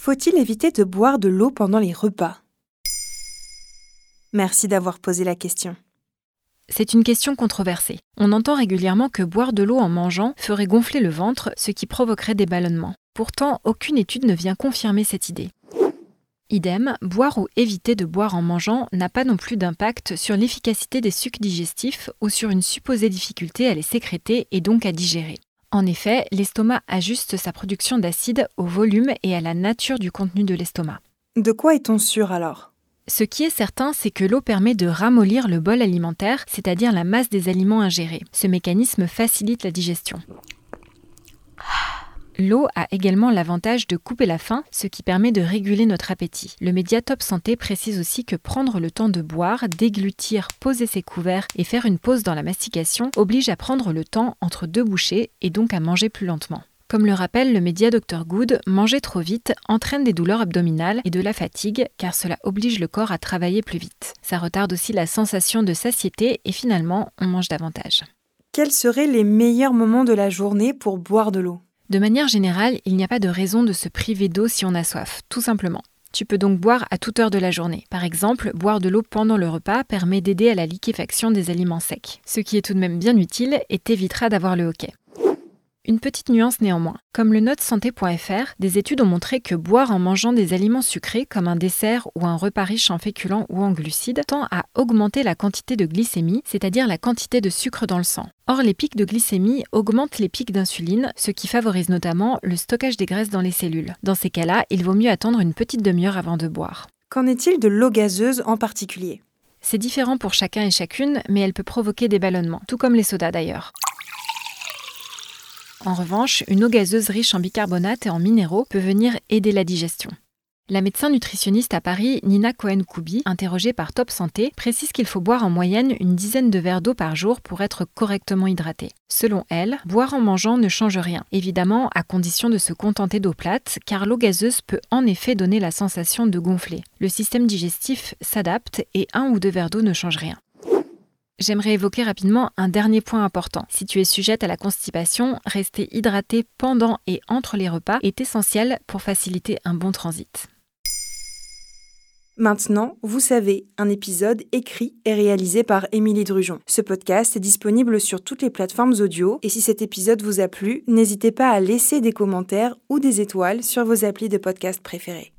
Faut-il éviter de boire de l'eau pendant les repas? Merci d'avoir posé la question. C'est une question controversée. On entend régulièrement que boire de l'eau en mangeant ferait gonfler le ventre, ce qui provoquerait des ballonnements. Pourtant, aucune étude ne vient confirmer cette idée. Idem, boire ou éviter de boire en mangeant n'a pas non plus d'impact sur l'efficacité des sucs digestifs ou sur une supposée difficulté à les sécréter et donc à digérer. En effet, l'estomac ajuste sa production d'acide au volume et à la nature du contenu de l'estomac. De quoi est-on sûr alors? Ce qui est certain, c'est que l'eau permet de ramollir le bol alimentaire, c'est-à-dire la masse des aliments ingérés. Ce mécanisme facilite la digestion. L'eau a également l'avantage de couper la faim, ce qui permet de réguler notre appétit. Le média Top Santé précise aussi que prendre le temps de boire, déglutir, poser ses couverts et faire une pause dans la mastication oblige à prendre le temps entre deux bouchées et donc à manger plus lentement. Comme le rappelle le média Dr Good, manger trop vite entraîne des douleurs abdominales et de la fatigue car cela oblige le corps à travailler plus vite. Ça retarde aussi la sensation de satiété et finalement on mange davantage. Quels seraient les meilleurs moments de la journée pour boire de l'eau? De manière générale, il n'y a pas de raison de se priver d'eau si on a soif, tout simplement. Tu peux donc boire à toute heure de la journée. Par exemple, boire de l'eau pendant le repas permet d'aider à la liquéfaction des aliments secs. Ce qui est tout de même bien utile et t'évitera d'avoir le hoquet. Une petite nuance néanmoins. Comme le note santé.fr, des études ont montré que boire en mangeant des aliments sucrés comme un dessert ou un repas riche en féculents ou en glucides tend à augmenter la quantité de glycémie, c'est-à-dire la quantité de sucre dans le sang. Or, les pics de glycémie augmentent les pics d'insuline, ce qui favorise notamment le stockage des graisses dans les cellules. Dans ces cas-là, il vaut mieux attendre une petite demi-heure avant de boire. Qu'en est-il de l'eau gazeuse en particulier? C'est différent pour chacun et chacune, mais elle peut provoquer des ballonnements, tout comme les sodas d'ailleurs. En revanche, une eau gazeuse riche en bicarbonate et en minéraux peut venir aider la digestion. La médecin nutritionniste à Paris, Nina Cohen-Koubi, interrogée par Top Santé, précise qu'il faut boire en moyenne une dizaine de verres d'eau par jour pour être correctement hydraté. Selon elle, boire en mangeant ne change rien, évidemment à condition de se contenter d'eau plate, car l'eau gazeuse peut en effet donner la sensation de gonfler. Le système digestif s'adapte et un ou deux verres d'eau ne changent rien. J'aimerais évoquer rapidement un dernier point important. Si tu es sujette à la constipation, rester hydraté pendant et entre les repas est essentiel pour faciliter un bon transit. Maintenant, vous savez, un épisode écrit et réalisé par Émilie Drujon. Ce podcast est disponible sur toutes les plateformes audio et si cet épisode vous a plu, n'hésitez pas à laisser des commentaires ou des étoiles sur vos applis de podcast préférés.